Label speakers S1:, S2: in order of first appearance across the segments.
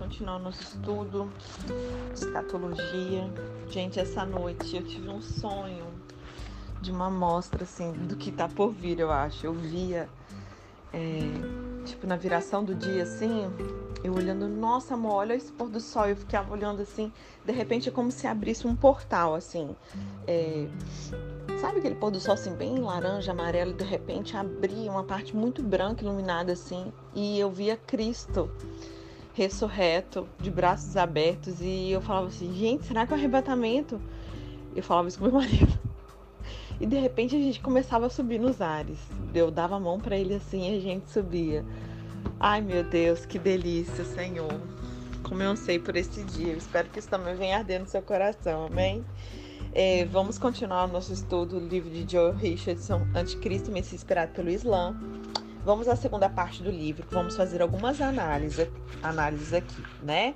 S1: continuar nosso estudo de escatologia. Gente, essa noite eu tive um sonho de uma amostra, assim, do que tá por vir, eu acho. Eu via, é, tipo, na viração do dia, assim, eu olhando, nossa, amor, olha esse pôr do sol. Eu ficava olhando assim, de repente é como se abrisse um portal, assim. É, sabe aquele pôr do sol, assim, bem laranja, amarelo, e de repente abria uma parte muito branca, iluminada, assim, e eu via Cristo ressurreto, de braços abertos, e eu falava assim, gente, será que é um arrebatamento? Eu falava isso com meu marido. E de repente a gente começava a subir nos ares. Eu dava a mão para ele assim e a gente subia. Ai meu Deus, que delícia, Senhor. Como eu sei por esse dia. Eu espero que isso também venha arder no seu coração, amém? É, vamos continuar o nosso estudo do livro de Joe Richardson, Anticristo e Messias Inspirado pelo Islã. Vamos à segunda parte do livro, vamos fazer algumas análises, análises aqui, né?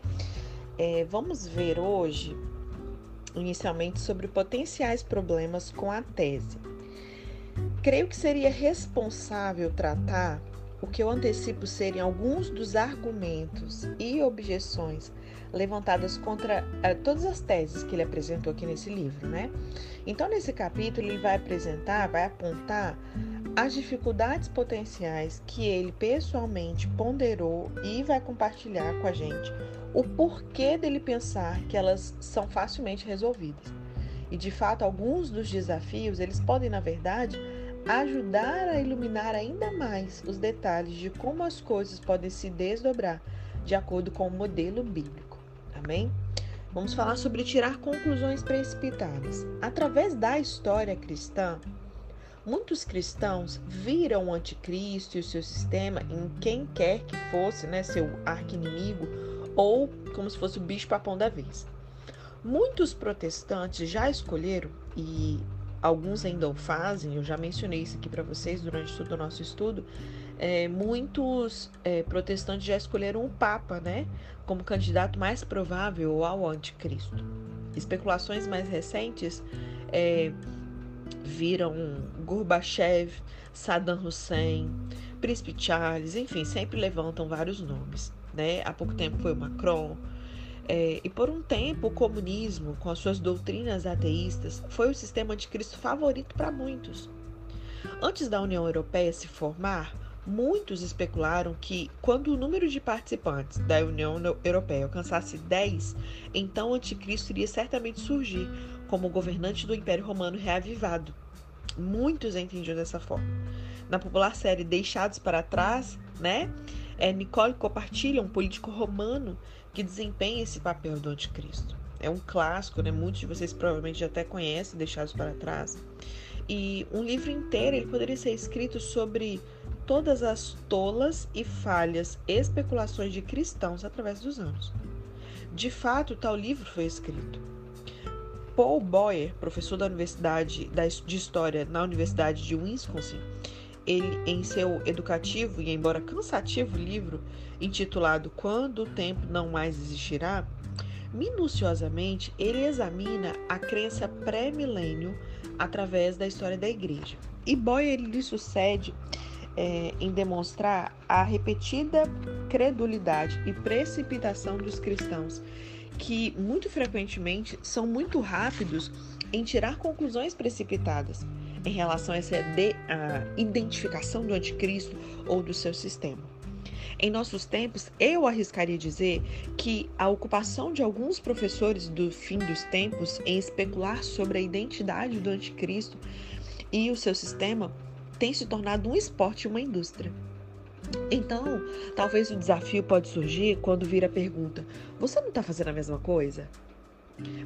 S1: É, vamos ver hoje, inicialmente, sobre potenciais problemas com a tese. Creio que seria responsável tratar o que eu antecipo serem alguns dos argumentos e objeções levantadas contra uh, todas as teses que ele apresentou aqui nesse livro, né? Então, nesse capítulo, ele vai apresentar, vai apontar as dificuldades potenciais que ele pessoalmente ponderou e vai compartilhar com a gente o porquê dele pensar que elas são facilmente resolvidas. E de fato, alguns dos desafios, eles podem, na verdade, ajudar a iluminar ainda mais os detalhes de como as coisas podem se desdobrar de acordo com o modelo bíblico. Amém? Vamos falar sobre tirar conclusões precipitadas. Através da história cristã, Muitos cristãos viram o anticristo e o seu sistema em quem quer que fosse, né, seu arqui-inimigo, ou como se fosse o bicho papão da vez. Muitos protestantes já escolheram, e alguns ainda o fazem, eu já mencionei isso aqui para vocês durante todo o nosso estudo, é, muitos é, protestantes já escolheram o Papa, né, como candidato mais provável ao anticristo. Especulações mais recentes é, viram Gorbachev, Saddam Hussein, Príncipe Charles, enfim, sempre levantam vários nomes. Né? Há pouco tempo foi o Macron. É, e por um tempo, o comunismo, com as suas doutrinas ateístas, foi o sistema de Cristo favorito para muitos. Antes da União Europeia se formar, muitos especularam que, quando o número de participantes da União Europeia alcançasse 10, então o anticristo iria certamente surgir, como governante do Império Romano reavivado. Muitos entendiam dessa forma. Na popular série Deixados para Trás, né? É Nicole compartilha um político romano que desempenha esse papel do anticristo. É um clássico, né? Muitos de vocês provavelmente já até conhecem Deixados para Trás. E um livro inteiro ele poderia ser escrito sobre todas as tolas e falhas especulações de cristãos através dos anos. De fato, tal livro foi escrito. Paul Boyer, professor da Universidade de História na Universidade de Wisconsin, ele, em seu educativo e embora cansativo livro intitulado Quando o Tempo Não Mais Existirá, minuciosamente ele examina a crença pré-milênio através da história da igreja. E Boyer lhe sucede é, em demonstrar a repetida credulidade e precipitação dos cristãos que muito frequentemente são muito rápidos em tirar conclusões precipitadas em relação a essa de, a identificação do anticristo ou do seu sistema. Em nossos tempos, eu arriscaria dizer que a ocupação de alguns professores do fim dos tempos em especular sobre a identidade do anticristo e o seu sistema tem se tornado um esporte e uma indústria. Então, talvez o desafio pode surgir quando vir a pergunta: você não está fazendo a mesma coisa?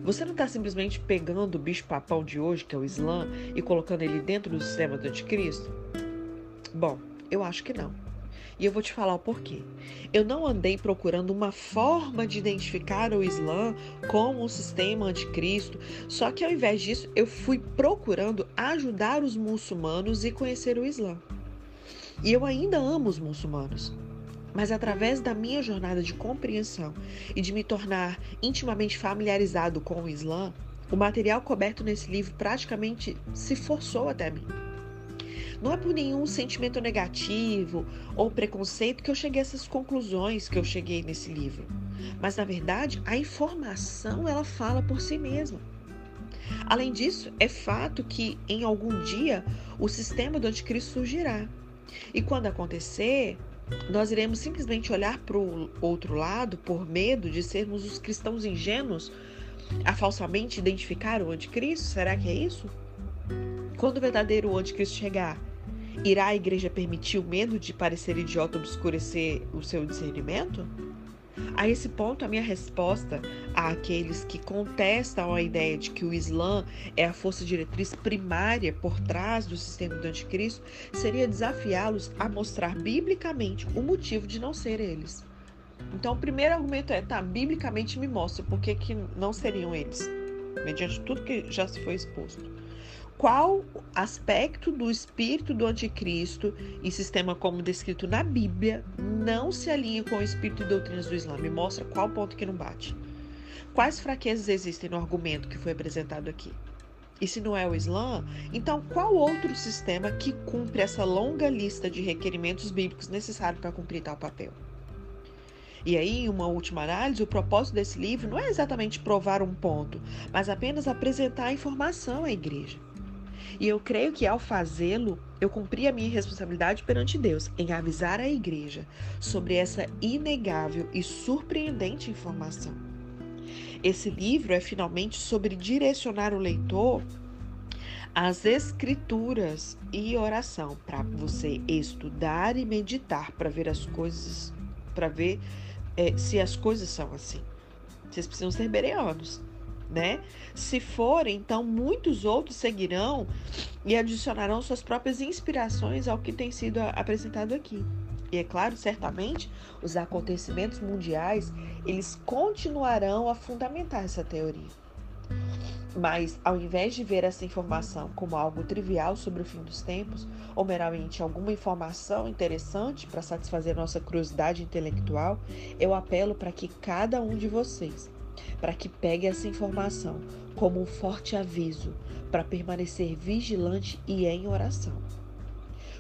S1: Você não está simplesmente pegando o bicho papão de hoje, que é o Islã, e colocando ele dentro do sistema do anticristo? Bom, eu acho que não. E eu vou te falar o porquê. Eu não andei procurando uma forma de identificar o Islã como um sistema anticristo, só que ao invés disso, eu fui procurando ajudar os muçulmanos e conhecer o Islã. E eu ainda amo os muçulmanos. Mas através da minha jornada de compreensão e de me tornar intimamente familiarizado com o Islã, o material coberto nesse livro praticamente se forçou até mim. Não é por nenhum sentimento negativo ou preconceito que eu cheguei a essas conclusões que eu cheguei nesse livro. Mas na verdade, a informação ela fala por si mesma. Além disso, é fato que em algum dia o sistema do anticristo surgirá. E quando acontecer, nós iremos simplesmente olhar para o outro lado por medo de sermos os cristãos ingênuos a falsamente identificar o anticristo? Será que é isso? Quando o verdadeiro anticristo chegar, irá a igreja permitir o medo de parecer idiota obscurecer o seu discernimento? A esse ponto, a minha resposta àqueles que contestam a ideia de que o Islã é a força diretriz primária por trás do sistema do anticristo seria desafiá-los a mostrar biblicamente o motivo de não ser eles. Então, o primeiro argumento é: tá, biblicamente me mostra por que, que não seriam eles, mediante tudo que já se foi exposto qual aspecto do espírito do anticristo e sistema como descrito na Bíblia não se alinha com o espírito e doutrinas do Islã? Me mostra qual ponto que não bate. Quais fraquezas existem no argumento que foi apresentado aqui? E se não é o Islã, então qual outro sistema que cumpre essa longa lista de requerimentos bíblicos necessários para cumprir tal papel? E aí, em uma última análise, o propósito desse livro não é exatamente provar um ponto, mas apenas apresentar a informação à igreja. E eu creio que ao fazê-lo, eu cumpri a minha responsabilidade perante Deus em avisar a igreja sobre essa inegável e surpreendente informação. Esse livro é finalmente sobre direcionar o leitor às escrituras e oração para você estudar e meditar para ver as coisas, para ver é, se as coisas são assim. Vocês precisam ser bereanos né? Se forem, então muitos outros seguirão e adicionarão suas próprias inspirações ao que tem sido apresentado aqui. E é claro, certamente, os acontecimentos mundiais, eles continuarão a fundamentar essa teoria. Mas, ao invés de ver essa informação como algo trivial sobre o fim dos tempos, ou meramente alguma informação interessante para satisfazer nossa curiosidade intelectual, eu apelo para que cada um de vocês para que pegue essa informação como um forte aviso para permanecer vigilante e em oração.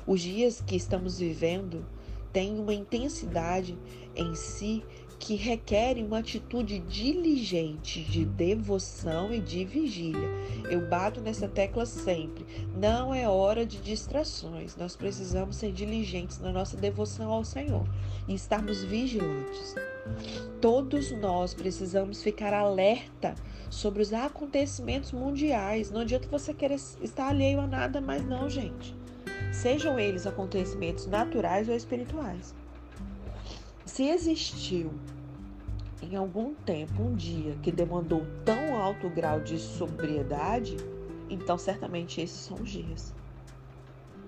S1: Os dias que estamos vivendo têm uma intensidade em si que requerem uma atitude diligente de devoção e de vigília. Eu bato nessa tecla sempre. Não é hora de distrações. Nós precisamos ser diligentes na nossa devoção ao Senhor e estarmos vigilantes. Todos nós precisamos ficar alerta sobre os acontecimentos mundiais. Não adianta você querer estar alheio a nada, mas não, gente. Sejam eles acontecimentos naturais ou espirituais. Se existiu em algum tempo um dia que demandou tão alto grau de sobriedade, então certamente esses são os dias.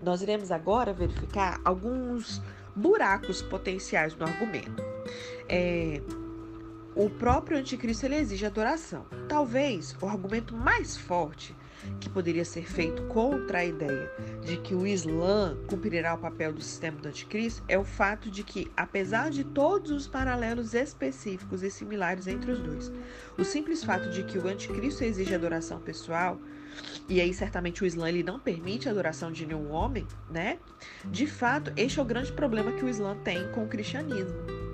S1: Nós iremos agora verificar alguns buracos potenciais no argumento. É, o próprio anticristo ele exige adoração. Talvez o argumento mais forte que poderia ser feito contra a ideia de que o Islã cumprirá o papel do sistema do anticristo é o fato de que, apesar de todos os paralelos específicos e similares entre os dois, o simples fato de que o anticristo exige adoração pessoal e aí certamente o Islã ele não permite a adoração de nenhum homem, né? De fato, este é o grande problema que o Islã tem com o cristianismo.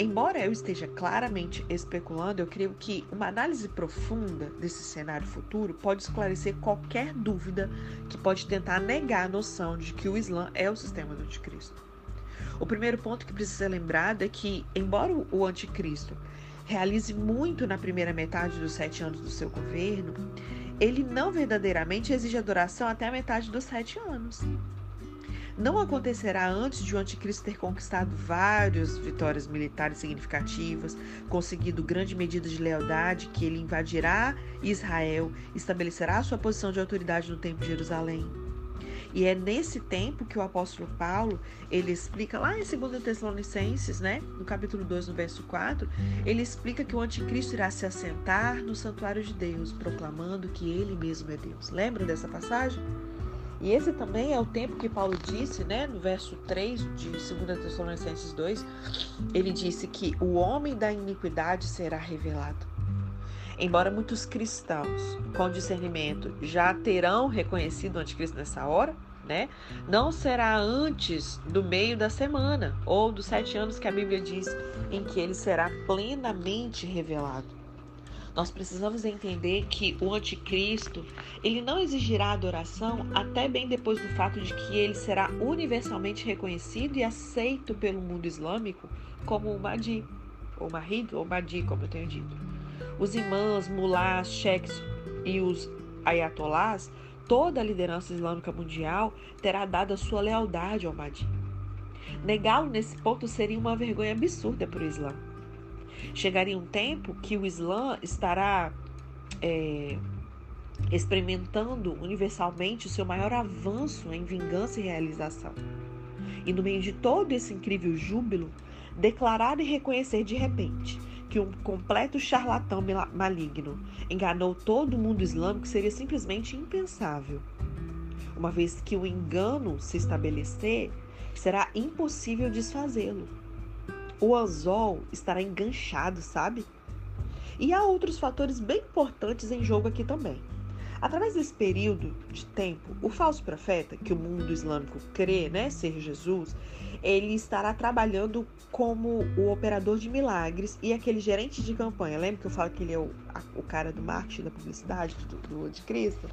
S1: Embora eu esteja claramente especulando, eu creio que uma análise profunda desse cenário futuro pode esclarecer qualquer dúvida que pode tentar negar a noção de que o Islã é o sistema do anticristo. O primeiro ponto que precisa ser lembrado é que, embora o anticristo realize muito na primeira metade dos sete anos do seu governo, ele não verdadeiramente exige adoração até a metade dos sete anos não acontecerá antes de o anticristo ter conquistado várias vitórias militares significativas, conseguido grande medida de lealdade, que ele invadirá Israel, estabelecerá sua posição de autoridade no Templo de Jerusalém. E é nesse tempo que o apóstolo Paulo, ele explica lá em 2 Tessalonicenses, né, no capítulo 2, no verso 4, ele explica que o anticristo irá se assentar no santuário de Deus, proclamando que ele mesmo é Deus. Lembra dessa passagem? E esse também é o tempo que Paulo disse, né, no verso 3 de 2 Tessalonicenses 2, ele disse que o homem da iniquidade será revelado. Embora muitos cristãos com discernimento já terão reconhecido o anticristo nessa hora, né? Não será antes do meio da semana ou dos sete anos que a Bíblia diz em que ele será plenamente revelado. Nós precisamos entender que o anticristo, ele não exigirá adoração até bem depois do fato de que ele será universalmente reconhecido e aceito pelo mundo islâmico como o Mahdi, ou Mahid, ou Mahdi, como eu tenho dito. Os imãs, mulás, cheques e os ayatolás, toda a liderança islâmica mundial terá dado a sua lealdade ao Mahdi. Negá-lo nesse ponto seria uma vergonha absurda para o Islã. Chegaria um tempo que o Islã estará é, experimentando universalmente o seu maior avanço em vingança e realização. E no meio de todo esse incrível júbilo, declarar e reconhecer de repente que um completo charlatão maligno enganou todo o mundo islâmico seria simplesmente impensável. Uma vez que o engano se estabelecer, será impossível desfazê-lo o anzol estará enganchado, sabe? E há outros fatores bem importantes em jogo aqui também. Através desse período de tempo, o falso profeta, que o mundo islâmico crê né, ser Jesus, ele estará trabalhando como o operador de milagres e aquele gerente de campanha. Lembra que eu falo que ele é o, a, o cara do marketing, da publicidade, do, do de Cristo?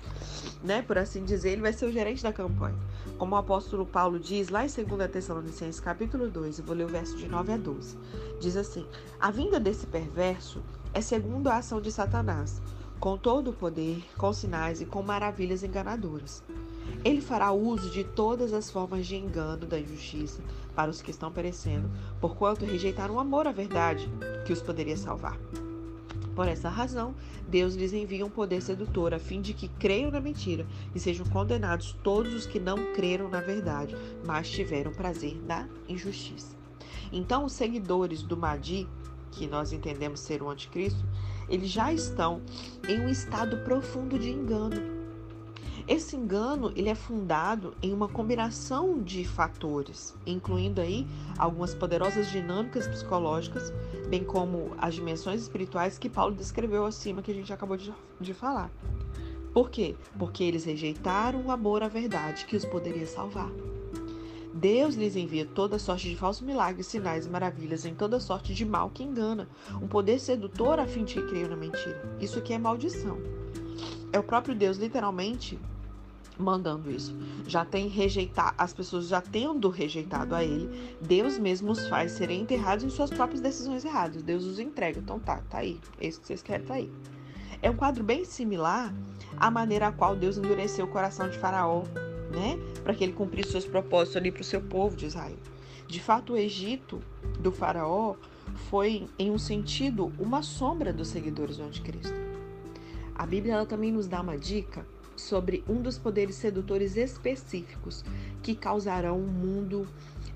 S1: Né? Por assim dizer, ele vai ser o gerente da campanha. Como o apóstolo Paulo diz lá em 2 Tessalonicenses capítulo 2, eu vou ler o verso de 9 a 12. Diz assim, a vinda desse perverso é segundo a ação de Satanás, com todo o poder, com sinais e com maravilhas enganadoras. Ele fará uso de todas as formas de engano da injustiça para os que estão perecendo, porquanto rejeitaram o amor à verdade que os poderia salvar. Por essa razão, Deus lhes envia um poder sedutor a fim de que creiam na mentira e sejam condenados todos os que não creram na verdade, mas tiveram prazer na injustiça. Então, os seguidores do Mahdi, que nós entendemos ser o anticristo, eles já estão em um estado profundo de engano esse engano ele é fundado em uma combinação de fatores, incluindo aí algumas poderosas dinâmicas psicológicas, bem como as dimensões espirituais que Paulo descreveu acima que a gente acabou de, de falar. Por quê? Porque eles rejeitaram o amor à verdade que os poderia salvar. Deus lhes envia toda sorte de falsos milagres, sinais e maravilhas em toda sorte de mal que engana, um poder sedutor a fim de que creiam na mentira. Isso aqui é maldição. É o próprio Deus, literalmente, mandando isso. Já tem rejeitar, as pessoas já tendo rejeitado a ele, Deus mesmo os faz serem enterrados em suas próprias decisões erradas. Deus os entrega. Então tá, tá aí. É isso que vocês querem, tá aí. É um quadro bem similar à maneira a qual Deus endureceu o coração de Faraó, né? Para que ele cumprisse seus propósitos ali para o seu povo de Israel. De fato, o Egito do Faraó foi, em um sentido, uma sombra dos seguidores do Anticristo. A Bíblia ela também nos dá uma dica sobre um dos poderes sedutores específicos que causarão o mundo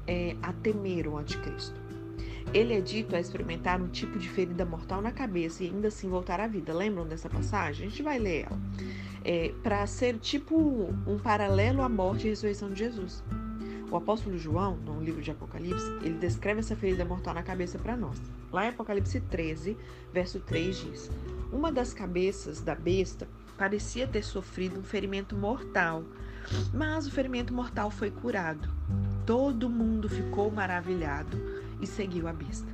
S1: é, a temer o anticristo. Ele é dito a experimentar um tipo de ferida mortal na cabeça e ainda assim voltar à vida. Lembram dessa passagem? A gente vai ler ela. É, Para ser tipo um paralelo à morte e ressurreição de Jesus. O apóstolo João, no livro de Apocalipse, ele descreve essa ferida mortal na cabeça para nós. Lá em Apocalipse 13, verso 3 diz: Uma das cabeças da besta parecia ter sofrido um ferimento mortal, mas o ferimento mortal foi curado. Todo mundo ficou maravilhado e seguiu a besta.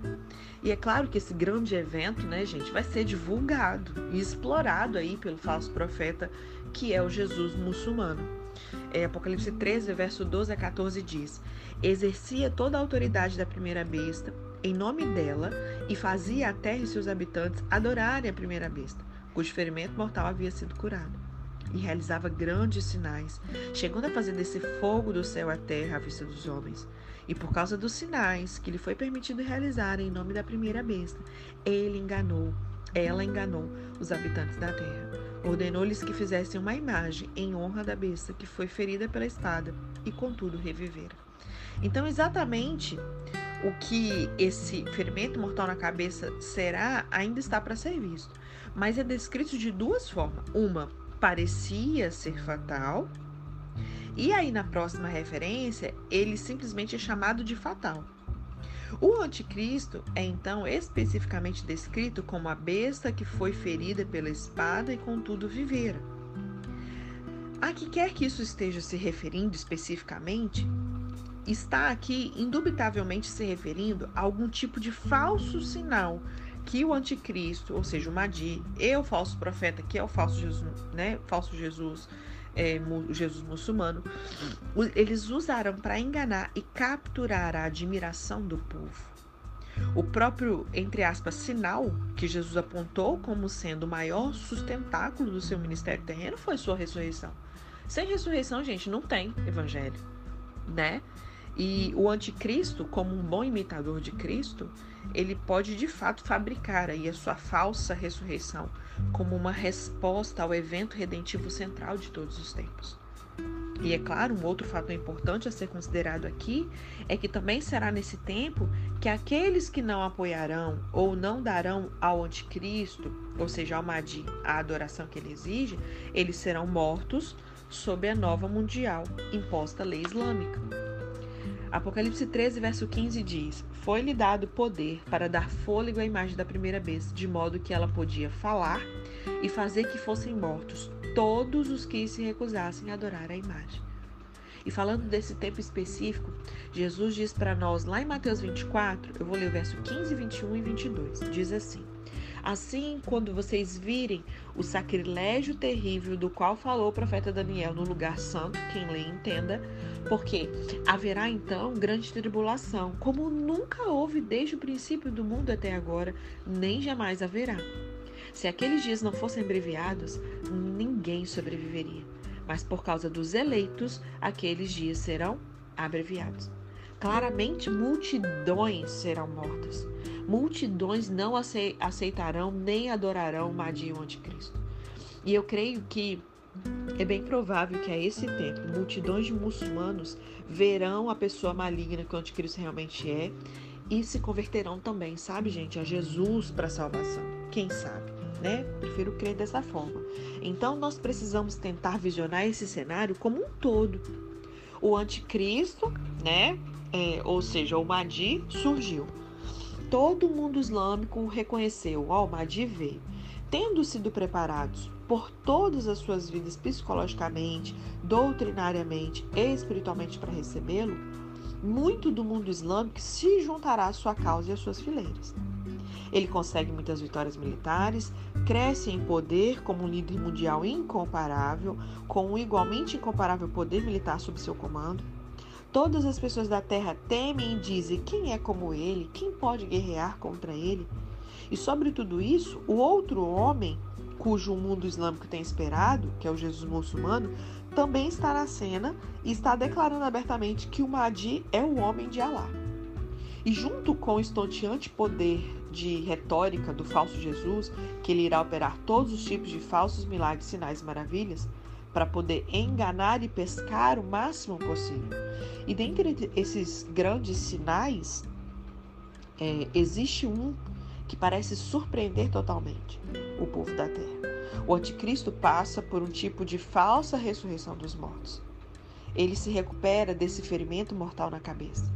S1: E é claro que esse grande evento, né, gente, vai ser divulgado e explorado aí pelo falso profeta, que é o Jesus muçulmano. É, Apocalipse 13, verso 12 a 14 diz: Exercia toda a autoridade da primeira besta em nome dela e fazia a terra e seus habitantes adorarem a primeira besta cujo ferimento mortal havia sido curado. E realizava grandes sinais, chegando a fazer descer fogo do céu à terra à vista dos homens. E por causa dos sinais que lhe foi permitido realizar em nome da primeira besta, ele enganou, ela enganou os habitantes da terra. Ordenou-lhes que fizessem uma imagem em honra da besta que foi ferida pela espada e contudo revivera. Então, exatamente o que esse ferimento mortal na cabeça será ainda está para ser visto mas é descrito de duas formas. Uma parecia ser fatal, e aí na próxima referência, ele simplesmente é chamado de fatal. O anticristo é então especificamente descrito como a besta que foi ferida pela espada e contudo vivera. A que quer que isso esteja se referindo especificamente, está aqui indubitavelmente se referindo a algum tipo de falso sinal que o anticristo, ou seja, o Madi, e o falso profeta, que é o falso Jesus, né, falso Jesus, é, Jesus muçulmano, eles usaram para enganar e capturar a admiração do povo. O próprio, entre aspas, sinal que Jesus apontou como sendo o maior sustentáculo do seu ministério terreno foi sua ressurreição. Sem ressurreição, gente, não tem evangelho, né? E o anticristo, como um bom imitador de Cristo, ele pode de fato fabricar aí a sua falsa ressurreição como uma resposta ao evento redentivo central de todos os tempos. E é claro, um outro fato importante a ser considerado aqui é que também será nesse tempo que aqueles que não apoiarão ou não darão ao anticristo, ou seja, ao Mahdi, a adoração que ele exige, eles serão mortos sob a nova mundial imposta lei islâmica. Apocalipse 13, verso 15 diz: Foi-lhe dado poder para dar fôlego à imagem da primeira besta, de modo que ela podia falar e fazer que fossem mortos todos os que se recusassem a adorar a imagem. E falando desse tempo específico, Jesus diz para nós lá em Mateus 24, eu vou ler o verso 15, 21 e 22, diz assim: Assim, quando vocês virem o sacrilégio terrível do qual falou o profeta Daniel no lugar santo, quem lê entenda, porque haverá então grande tribulação, como nunca houve desde o princípio do mundo até agora, nem jamais haverá. Se aqueles dias não fossem abreviados, ninguém sobreviveria. Mas por causa dos eleitos, aqueles dias serão abreviados. Claramente, multidões serão mortas. Multidões não aceitarão nem adorarão o Madi o Anticristo. E eu creio que é bem provável que a esse tempo multidões de muçulmanos verão a pessoa maligna que o anticristo realmente é e se converterão também, sabe, gente, a Jesus para salvação. Quem sabe, né? Prefiro crer dessa forma. Então nós precisamos tentar visionar esse cenário como um todo. O anticristo, né? É, ou seja, o Mahdi surgiu. Todo mundo islâmico reconheceu, ó, o Mahdi veio. Tendo sido preparados por todas as suas vidas psicologicamente, doutrinariamente e espiritualmente para recebê-lo, muito do mundo islâmico se juntará à sua causa e às suas fileiras. Ele consegue muitas vitórias militares, cresce em poder como um líder mundial incomparável, com um igualmente incomparável poder militar sob seu comando. Todas as pessoas da terra temem e dizem: quem é como ele? Quem pode guerrear contra ele? E sobre tudo isso, o outro homem cujo mundo islâmico tem esperado, que é o Jesus muçulmano, também está na cena e está declarando abertamente que o Mahdi é o homem de Alá. E junto com o estonteante poder de retórica do falso Jesus, que ele irá operar todos os tipos de falsos milagres, sinais e maravilhas, para poder enganar e pescar o máximo possível. E dentre esses grandes sinais, é, existe um que parece surpreender totalmente o povo da terra. O anticristo passa por um tipo de falsa ressurreição dos mortos. Ele se recupera desse ferimento mortal na cabeça.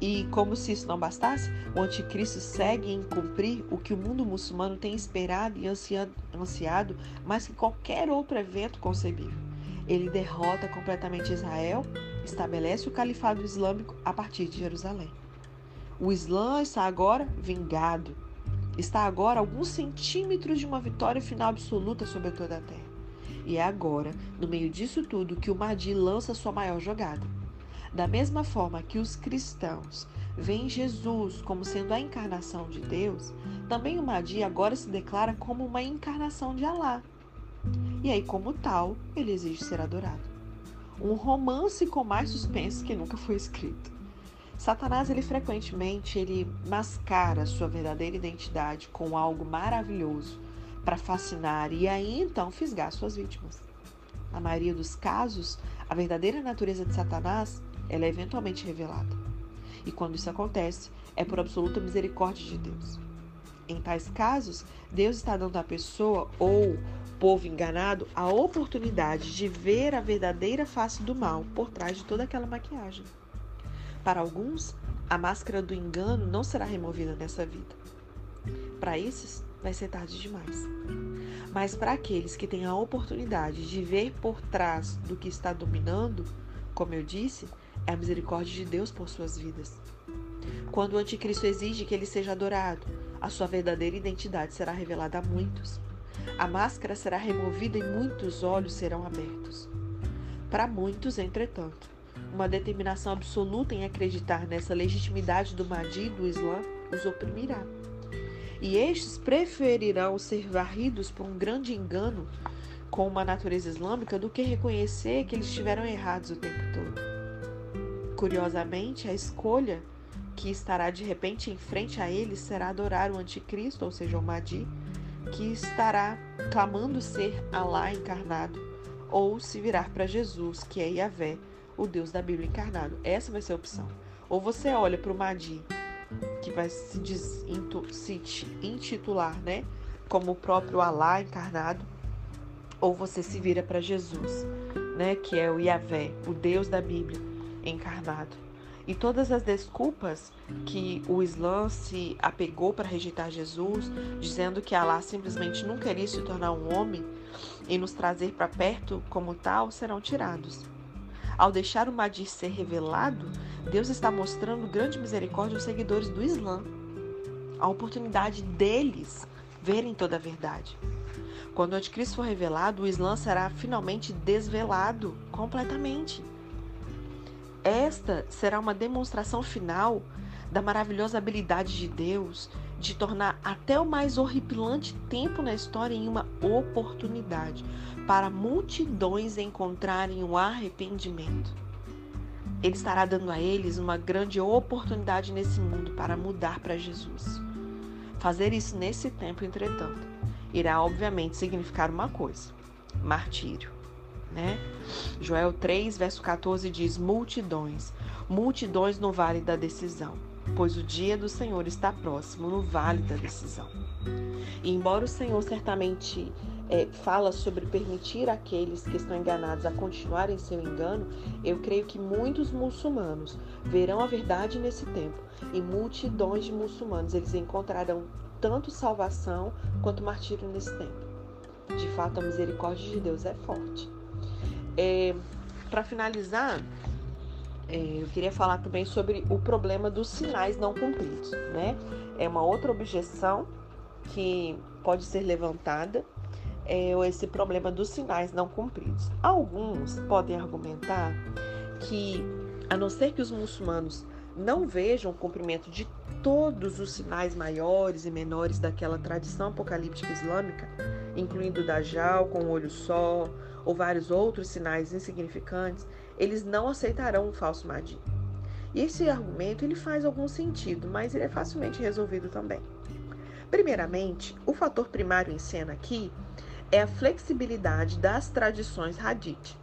S1: E, como se isso não bastasse, o anticristo segue em cumprir o que o mundo muçulmano tem esperado e ansiado mais que qualquer outro evento concebível. Ele derrota completamente Israel, estabelece o califado islâmico a partir de Jerusalém. O Islã está agora vingado, está agora alguns centímetros de uma vitória final absoluta sobre toda a terra. E é agora, no meio disso tudo, que o Mahdi lança sua maior jogada. Da mesma forma que os cristãos veem Jesus como sendo a encarnação de Deus, também o Mahdi agora se declara como uma encarnação de Alá. E aí, como tal, ele exige ser adorado. Um romance com mais suspense que nunca foi escrito. Satanás, ele frequentemente ele mascara sua verdadeira identidade com algo maravilhoso para fascinar e aí então fisgar suas vítimas. Na maioria dos casos, a verdadeira natureza de Satanás ela é eventualmente revelada. E quando isso acontece, é por absoluta misericórdia de Deus. Em tais casos, Deus está dando à pessoa ou povo enganado a oportunidade de ver a verdadeira face do mal por trás de toda aquela maquiagem. Para alguns, a máscara do engano não será removida nessa vida. Para esses, vai ser tarde demais. Mas para aqueles que têm a oportunidade de ver por trás do que está dominando, como eu disse, é a misericórdia de Deus por suas vidas. Quando o anticristo exige que ele seja adorado, a sua verdadeira identidade será revelada a muitos. A máscara será removida e muitos olhos serão abertos. Para muitos, entretanto, uma determinação absoluta em acreditar nessa legitimidade do Mahdi do Islã os oprimirá. E estes preferirão ser varridos por um grande engano com uma natureza islâmica do que reconhecer que eles estiveram errados o tempo todo. Curiosamente, a escolha que estará de repente em frente a eles será adorar o anticristo, ou seja, o Mahdi, que estará clamando ser Alá encarnado, ou se virar para Jesus, que é Yahvé, o Deus da Bíblia encarnado. Essa vai ser a opção. Ou você olha para o Mahdi, que vai se, se intitular, né, como o próprio Alá encarnado, ou você se vira para Jesus, né, que é o Yahvé, o Deus da Bíblia encarnado. E todas as desculpas que o Islã se apegou para rejeitar Jesus, dizendo que Allah simplesmente não queria se tornar um homem e nos trazer para perto como tal, serão tirados. Ao deixar o Mahdi ser revelado, Deus está mostrando grande misericórdia aos seguidores do Islã. A oportunidade deles verem toda a verdade. Quando o anticristo for revelado, o Islã será finalmente desvelado completamente. Esta será uma demonstração final da maravilhosa habilidade de Deus de tornar até o mais horripilante tempo na história em uma oportunidade para multidões encontrarem o arrependimento. Ele estará dando a eles uma grande oportunidade nesse mundo para mudar para Jesus. Fazer isso nesse tempo, entretanto, irá obviamente significar uma coisa: martírio né? Joel 3, verso 14 diz: multidões, multidões no vale da decisão, pois o dia do Senhor está próximo no vale da decisão. E embora o Senhor certamente é, fala sobre permitir aqueles que estão enganados a continuarem seu engano, eu creio que muitos muçulmanos verão a verdade nesse tempo e multidões de muçulmanos eles encontrarão tanto salvação quanto martírio nesse tempo. De fato, a misericórdia de Deus é forte. É, Para finalizar, eu queria falar também sobre o problema dos sinais não cumpridos, né? É uma outra objeção que pode ser levantada, é esse problema dos sinais não cumpridos. Alguns podem argumentar que, a não ser que os muçulmanos não vejam o cumprimento de todos os sinais maiores e menores daquela tradição apocalíptica islâmica, incluindo o Dajjal com o olho só, ou vários outros sinais insignificantes, eles não aceitarão um falso Mahdi. E esse argumento ele faz algum sentido, mas ele é facilmente resolvido também. Primeiramente, o fator primário em cena aqui é a flexibilidade das tradições Hadith.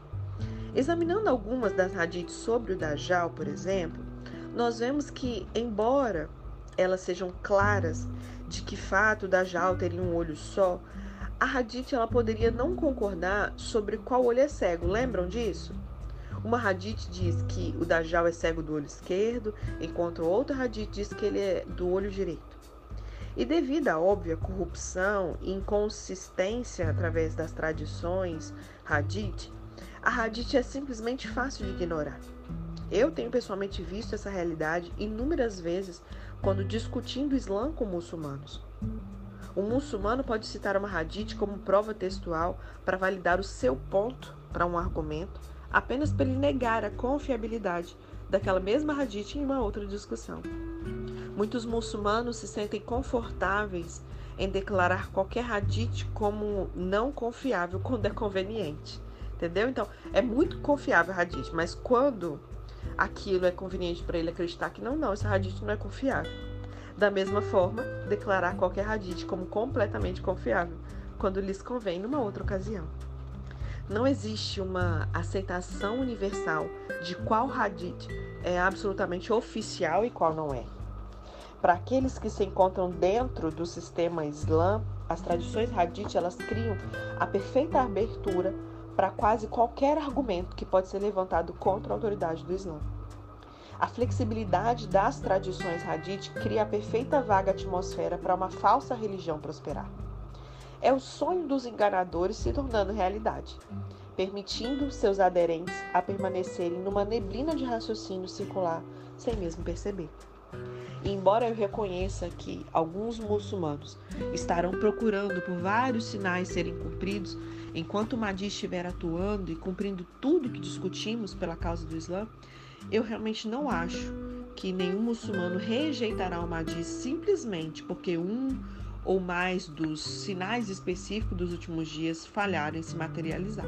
S1: Examinando algumas das Hadiths sobre o Dajjal, por exemplo, nós vemos que, embora elas sejam claras de que fato o Dajjal teria um olho só, a Hadith ela poderia não concordar sobre qual olho é cego. Lembram disso? Uma Hadith diz que o Dajjal é cego do olho esquerdo, enquanto outra Hadith diz que ele é do olho direito. E devido à óbvia corrupção e inconsistência através das tradições Hadith, a Hadith é simplesmente fácil de ignorar. Eu tenho pessoalmente visto essa realidade inúmeras vezes quando discutindo Islã com muçulmanos. O muçulmano pode citar uma hadith como prova textual para validar o seu ponto para um argumento, apenas para ele negar a confiabilidade daquela mesma hadith em uma outra discussão. Muitos muçulmanos se sentem confortáveis em declarar qualquer hadith como não confiável quando é conveniente. Entendeu? Então, é muito confiável a hadith, mas quando aquilo é conveniente para ele acreditar que não, não, esse hadith não é confiável. Da mesma forma, declarar qualquer hadith como completamente confiável quando lhes convém numa outra ocasião. Não existe uma aceitação universal de qual hadith é absolutamente oficial e qual não é. Para aqueles que se encontram dentro do sistema Islã, as tradições hadith elas criam a perfeita abertura para quase qualquer argumento que pode ser levantado contra a autoridade do Islã.
S2: A flexibilidade das tradições Hadith cria a perfeita vaga atmosfera para uma falsa religião prosperar. É o sonho dos enganadores se tornando realidade, permitindo seus aderentes a permanecerem numa neblina de raciocínio circular sem mesmo perceber. E embora eu reconheça que alguns muçulmanos estarão procurando por vários sinais serem cumpridos, enquanto o Mahdi estiver atuando e cumprindo tudo que discutimos pela causa do Islã, eu realmente não acho que nenhum muçulmano rejeitará o Mahdi simplesmente porque um ou mais dos sinais específicos dos últimos dias falharam em se materializar.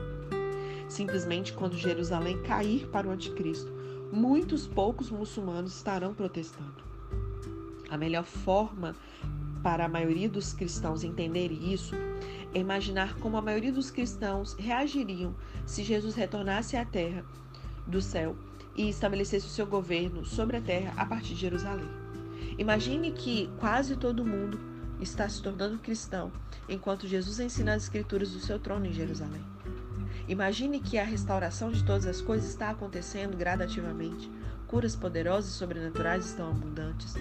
S2: Simplesmente quando Jerusalém cair para o anticristo, muitos poucos muçulmanos estarão protestando. A melhor forma para a maioria dos cristãos entenderem isso é imaginar como a maioria dos cristãos reagiriam se Jesus retornasse à terra do céu e estabelecesse o seu governo sobre a terra a partir de Jerusalém. Imagine que quase todo mundo está se tornando cristão enquanto Jesus ensina as escrituras do seu trono em Jerusalém. Imagine que a restauração de todas as coisas está acontecendo gradativamente. Curas poderosas e sobrenaturais estão abundantes.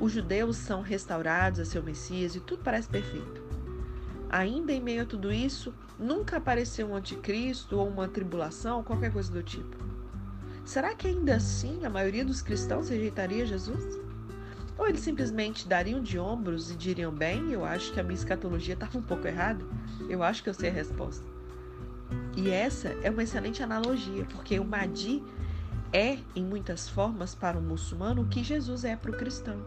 S2: Os judeus são restaurados a seu Messias e tudo parece perfeito. Ainda em meio a tudo isso, nunca apareceu um anticristo ou uma tribulação ou qualquer coisa do tipo. Será que ainda assim a maioria dos cristãos rejeitaria Jesus? Ou eles simplesmente dariam de ombros e diriam: bem, eu acho que a minha escatologia estava um pouco errada? Eu acho que eu sei a resposta. E essa é uma excelente analogia, porque o Mahdi é, em muitas formas, para o muçulmano o que Jesus é para o cristão.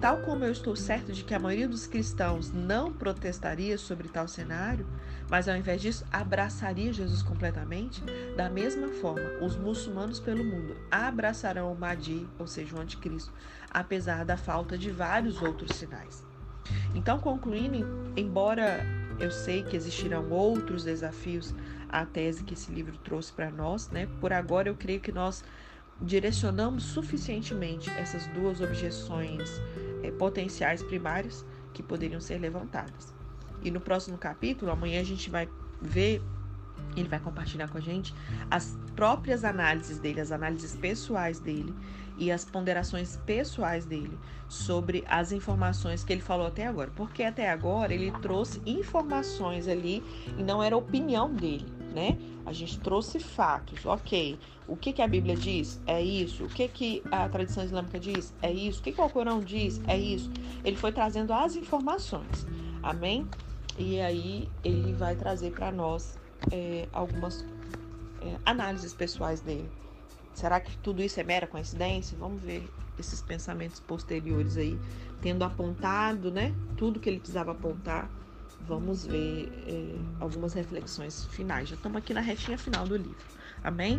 S2: Tal como eu estou certo de que a maioria dos cristãos não protestaria sobre tal cenário, mas ao invés disso abraçaria Jesus completamente, da mesma forma, os muçulmanos pelo mundo abraçarão o Mahdi, ou seja, o anticristo, apesar da falta de vários outros sinais. Então, concluindo, embora eu sei que existirão outros desafios à tese que esse livro trouxe para nós, né? Por agora eu creio que nós direcionamos suficientemente essas duas objeções é, potenciais primárias que poderiam ser levantadas. E no próximo capítulo, amanhã a gente vai ver, ele vai compartilhar com a gente as próprias análises dele, as análises pessoais dele e as ponderações pessoais dele sobre as informações que ele falou até agora. Porque até agora ele trouxe informações ali e não era opinião dele, né? A gente trouxe fatos, ok. O que, que a Bíblia diz? É isso. O que, que a tradição islâmica diz? É isso. O que, que o Corão diz? É isso. Ele foi trazendo as informações, amém? E aí ele vai trazer para nós é, algumas é, análises pessoais dele. Será que tudo isso é mera coincidência? Vamos ver esses pensamentos posteriores aí, tendo apontado, né, tudo que ele precisava apontar. Vamos ver é, algumas reflexões finais. Já estamos aqui na retinha final do livro. Amém?